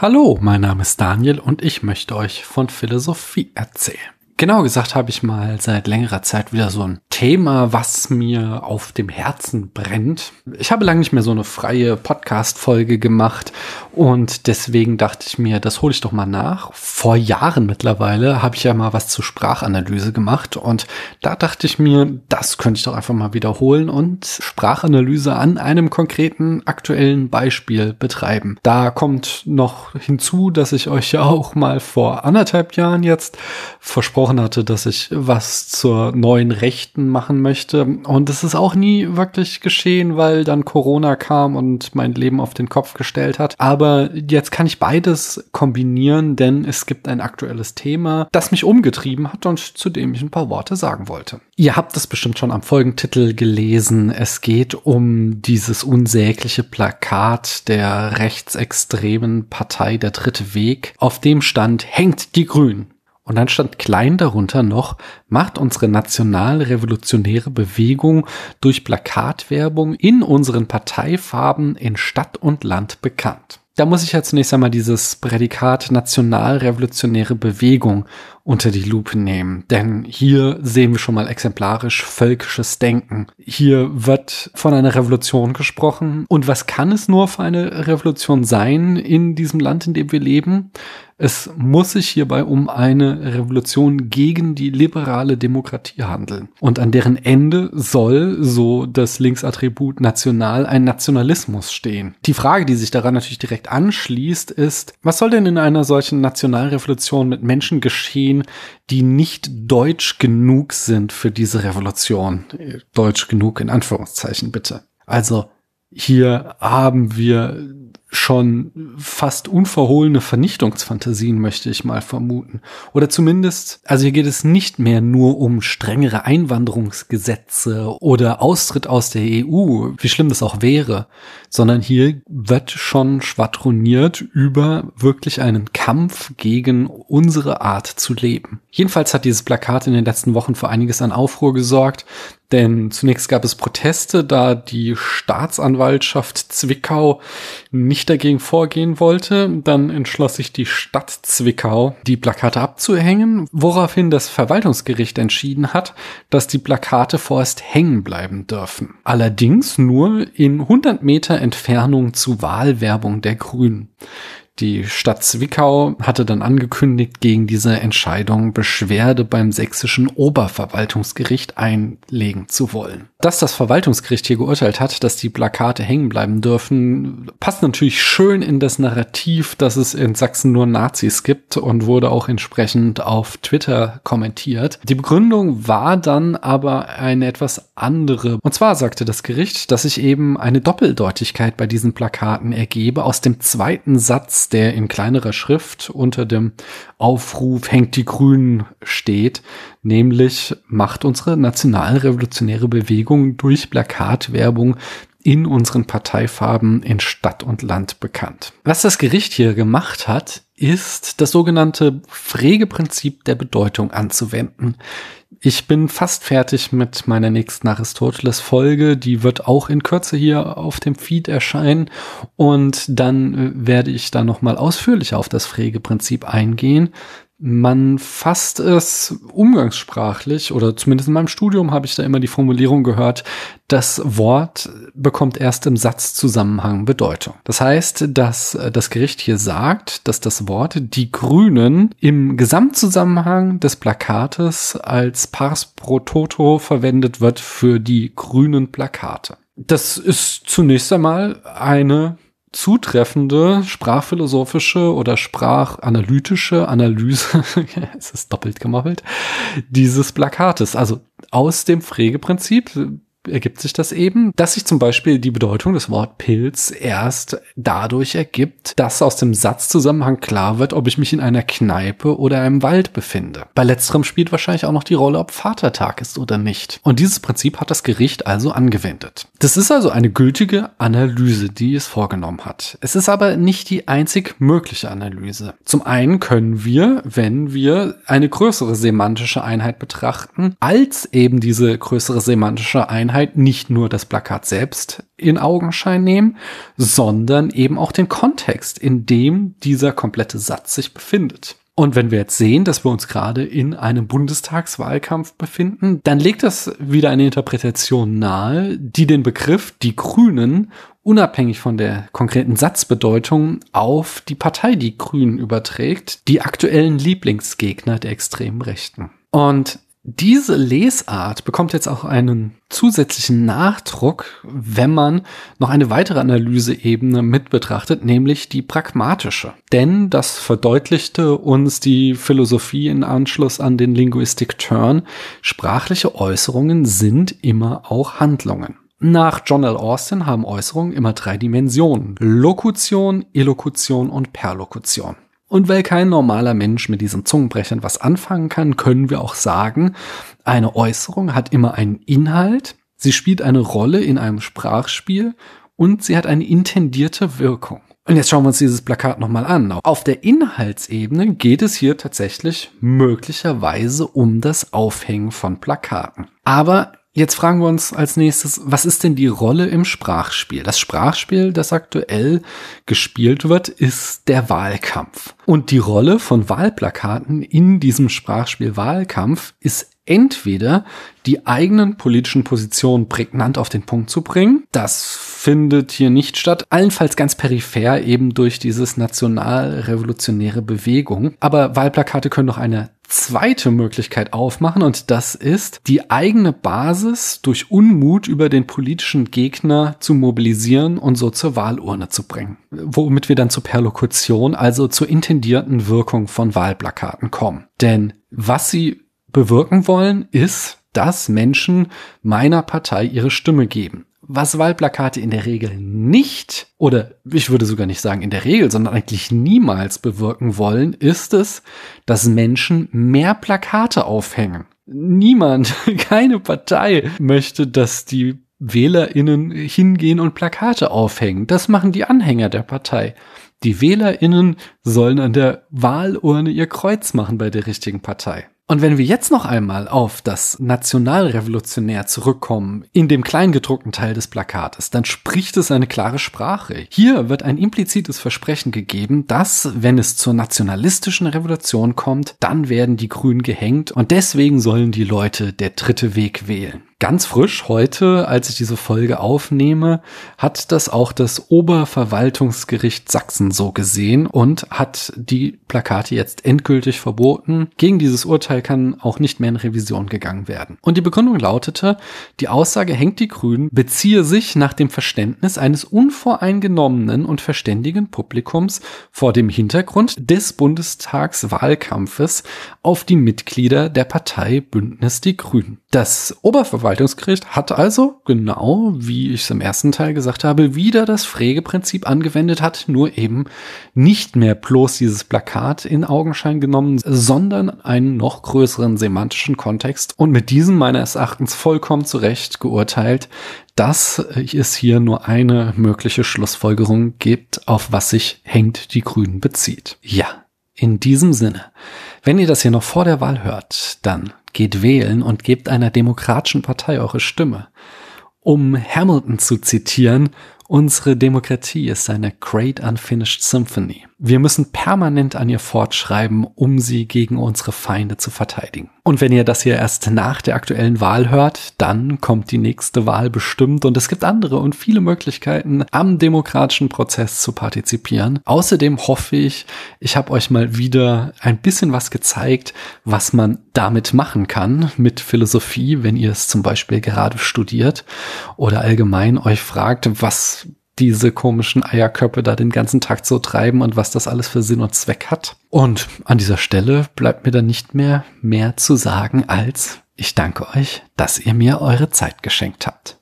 Hallo, mein Name ist Daniel und ich möchte euch von Philosophie erzählen. Genau gesagt habe ich mal seit längerer Zeit wieder so ein Thema, was mir auf dem Herzen brennt. Ich habe lange nicht mehr so eine freie Podcast-Folge gemacht und deswegen dachte ich mir, das hole ich doch mal nach. Vor Jahren mittlerweile habe ich ja mal was zur Sprachanalyse gemacht und da dachte ich mir, das könnte ich doch einfach mal wiederholen und Sprachanalyse an einem konkreten aktuellen Beispiel betreiben. Da kommt noch hinzu, dass ich euch ja auch mal vor anderthalb Jahren jetzt versprochen hatte, dass ich was zur neuen Rechten machen möchte. Und es ist auch nie wirklich geschehen, weil dann Corona kam und mein Leben auf den Kopf gestellt hat. Aber jetzt kann ich beides kombinieren, denn es gibt ein aktuelles Thema, das mich umgetrieben hat und zu dem ich ein paar Worte sagen wollte. Ihr habt es bestimmt schon am Folgentitel gelesen. Es geht um dieses unsägliche Plakat der rechtsextremen Partei Der Dritte Weg. Auf dem stand, hängt die Grünen. Und dann stand klein darunter noch, macht unsere nationalrevolutionäre Bewegung durch Plakatwerbung in unseren Parteifarben in Stadt und Land bekannt. Da muss ich ja zunächst einmal dieses Prädikat nationalrevolutionäre Bewegung unter die Lupe nehmen. Denn hier sehen wir schon mal exemplarisch völkisches Denken. Hier wird von einer Revolution gesprochen. Und was kann es nur für eine Revolution sein in diesem Land, in dem wir leben? Es muss sich hierbei um eine Revolution gegen die liberale Demokratie handeln. Und an deren Ende soll, so das Linksattribut national, ein Nationalismus stehen. Die Frage, die sich daran natürlich direkt anschließt, ist, was soll denn in einer solchen Nationalrevolution mit Menschen geschehen, die nicht deutsch genug sind für diese Revolution? Deutsch genug in Anführungszeichen bitte. Also hier haben wir schon fast unverhohlene Vernichtungsfantasien, möchte ich mal vermuten. Oder zumindest, also hier geht es nicht mehr nur um strengere Einwanderungsgesetze oder Austritt aus der EU, wie schlimm das auch wäre, sondern hier wird schon schwadroniert über wirklich einen Kampf gegen unsere Art zu leben. Jedenfalls hat dieses Plakat in den letzten Wochen für einiges an Aufruhr gesorgt. Denn zunächst gab es Proteste, da die Staatsanwaltschaft Zwickau nicht dagegen vorgehen wollte. Dann entschloss sich die Stadt Zwickau, die Plakate abzuhängen, woraufhin das Verwaltungsgericht entschieden hat, dass die Plakate vorerst hängen bleiben dürfen. Allerdings nur in 100 Meter Entfernung zu Wahlwerbung der Grünen. Die Stadt Zwickau hatte dann angekündigt, gegen diese Entscheidung Beschwerde beim sächsischen Oberverwaltungsgericht einlegen zu wollen. Dass das Verwaltungsgericht hier geurteilt hat, dass die Plakate hängen bleiben dürfen, passt natürlich schön in das Narrativ, dass es in Sachsen nur Nazis gibt und wurde auch entsprechend auf Twitter kommentiert. Die Begründung war dann aber eine etwas andere. Und zwar sagte das Gericht, dass sich eben eine Doppeldeutigkeit bei diesen Plakaten ergebe aus dem zweiten Satz der in kleinerer Schrift unter dem Aufruf Hängt die Grünen steht, nämlich macht unsere nationalrevolutionäre Bewegung durch Plakatwerbung in unseren Parteifarben in Stadt und Land bekannt. Was das Gericht hier gemacht hat, ist das sogenannte Pflegeprinzip der Bedeutung anzuwenden. Ich bin fast fertig mit meiner nächsten Aristoteles-Folge. Die wird auch in Kürze hier auf dem Feed erscheinen. Und dann äh, werde ich da nochmal ausführlicher auf das Pflegeprinzip eingehen. Man fasst es umgangssprachlich oder zumindest in meinem Studium habe ich da immer die Formulierung gehört, das Wort bekommt erst im Satzzusammenhang Bedeutung. Das heißt, dass äh, das Gericht hier sagt, dass das Wort die Grünen im Gesamtzusammenhang des Plakates als Pars pro toto verwendet wird für die grünen Plakate. Das ist zunächst einmal eine zutreffende sprachphilosophische oder sprachanalytische Analyse, es ist doppelt gemoppelt, dieses Plakates. Also aus dem Pflegeprinzip ergibt sich das eben, dass sich zum Beispiel die Bedeutung des Wort Pilz erst dadurch ergibt, dass aus dem Satzzusammenhang klar wird, ob ich mich in einer Kneipe oder einem Wald befinde. Bei letzterem spielt wahrscheinlich auch noch die Rolle, ob Vatertag ist oder nicht. Und dieses Prinzip hat das Gericht also angewendet. Das ist also eine gültige Analyse, die es vorgenommen hat. Es ist aber nicht die einzig mögliche Analyse. Zum einen können wir, wenn wir eine größere semantische Einheit betrachten, als eben diese größere semantische Einheit Allgemeinheit nicht nur das Plakat selbst in Augenschein nehmen, sondern eben auch den Kontext, in dem dieser komplette Satz sich befindet. Und wenn wir jetzt sehen, dass wir uns gerade in einem Bundestagswahlkampf befinden, dann legt das wieder eine Interpretation nahe, die den Begriff die Grünen unabhängig von der konkreten Satzbedeutung auf die Partei die Grünen überträgt, die aktuellen Lieblingsgegner der extremen Rechten. Und diese Lesart bekommt jetzt auch einen zusätzlichen Nachdruck, wenn man noch eine weitere Analyseebene mit betrachtet, nämlich die pragmatische. Denn das verdeutlichte uns die Philosophie in Anschluss an den Linguistic Turn. Sprachliche Äußerungen sind immer auch Handlungen. Nach John L. Austin haben Äußerungen immer drei Dimensionen. Lokution, Elokution und Perlokution. Und weil kein normaler Mensch mit diesen Zungenbrechern was anfangen kann, können wir auch sagen, eine Äußerung hat immer einen Inhalt, sie spielt eine Rolle in einem Sprachspiel und sie hat eine intendierte Wirkung. Und jetzt schauen wir uns dieses Plakat nochmal an. Auf der Inhaltsebene geht es hier tatsächlich möglicherweise um das Aufhängen von Plakaten. Aber Jetzt fragen wir uns als nächstes, was ist denn die Rolle im Sprachspiel? Das Sprachspiel, das aktuell gespielt wird, ist der Wahlkampf. Und die Rolle von Wahlplakaten in diesem Sprachspiel Wahlkampf ist entweder die eigenen politischen Positionen prägnant auf den Punkt zu bringen. Das findet hier nicht statt. Allenfalls ganz peripher eben durch dieses nationalrevolutionäre Bewegung. Aber Wahlplakate können noch eine zweite Möglichkeit aufmachen und das ist, die eigene Basis durch Unmut über den politischen Gegner zu mobilisieren und so zur Wahlurne zu bringen. Womit wir dann zur Perlokution, also zur intendierten Wirkung von Wahlplakaten kommen. Denn was sie bewirken wollen, ist, dass Menschen meiner Partei ihre Stimme geben. Was Wahlplakate in der Regel nicht, oder ich würde sogar nicht sagen in der Regel, sondern eigentlich niemals bewirken wollen, ist es, dass Menschen mehr Plakate aufhängen. Niemand, keine Partei möchte, dass die WählerInnen hingehen und Plakate aufhängen. Das machen die Anhänger der Partei. Die WählerInnen sollen an der Wahlurne ihr Kreuz machen bei der richtigen Partei. Und wenn wir jetzt noch einmal auf das Nationalrevolutionär zurückkommen, in dem kleingedruckten Teil des Plakates, dann spricht es eine klare Sprache. Hier wird ein implizites Versprechen gegeben, dass, wenn es zur nationalistischen Revolution kommt, dann werden die Grünen gehängt und deswegen sollen die Leute der dritte Weg wählen. Ganz frisch heute, als ich diese Folge aufnehme, hat das auch das Oberverwaltungsgericht Sachsen so gesehen und hat die Plakate jetzt endgültig verboten. Gegen dieses Urteil kann auch nicht mehr in Revision gegangen werden. Und die Begründung lautete, die Aussage hängt die Grünen beziehe sich nach dem Verständnis eines unvoreingenommenen und verständigen Publikums vor dem Hintergrund des Bundestagswahlkampfes auf die Mitglieder der Partei Bündnis die Grünen. Das Oberverwaltungsgericht hat also, genau wie ich es im ersten Teil gesagt habe, wieder das Pflegeprinzip angewendet hat, nur eben nicht mehr bloß dieses Plakat in Augenschein genommen, sondern einen noch größeren semantischen Kontext und mit diesem meines Erachtens vollkommen zurecht geurteilt, dass es hier nur eine mögliche Schlussfolgerung gibt, auf was sich hängt die Grünen bezieht. Ja, in diesem Sinne. Wenn ihr das hier noch vor der Wahl hört, dann geht wählen und gebt einer demokratischen Partei eure Stimme. Um Hamilton zu zitieren, unsere Demokratie ist eine great unfinished symphony. Wir müssen permanent an ihr fortschreiben, um sie gegen unsere Feinde zu verteidigen. Und wenn ihr das hier erst nach der aktuellen Wahl hört, dann kommt die nächste Wahl bestimmt und es gibt andere und viele Möglichkeiten, am demokratischen Prozess zu partizipieren. Außerdem hoffe ich, ich habe euch mal wieder ein bisschen was gezeigt, was man damit machen kann mit Philosophie, wenn ihr es zum Beispiel gerade studiert oder allgemein euch fragt, was diese komischen Eierköpfe da den ganzen Tag so treiben und was das alles für Sinn und Zweck hat. Und an dieser Stelle bleibt mir dann nicht mehr mehr zu sagen als ich danke euch, dass ihr mir eure Zeit geschenkt habt.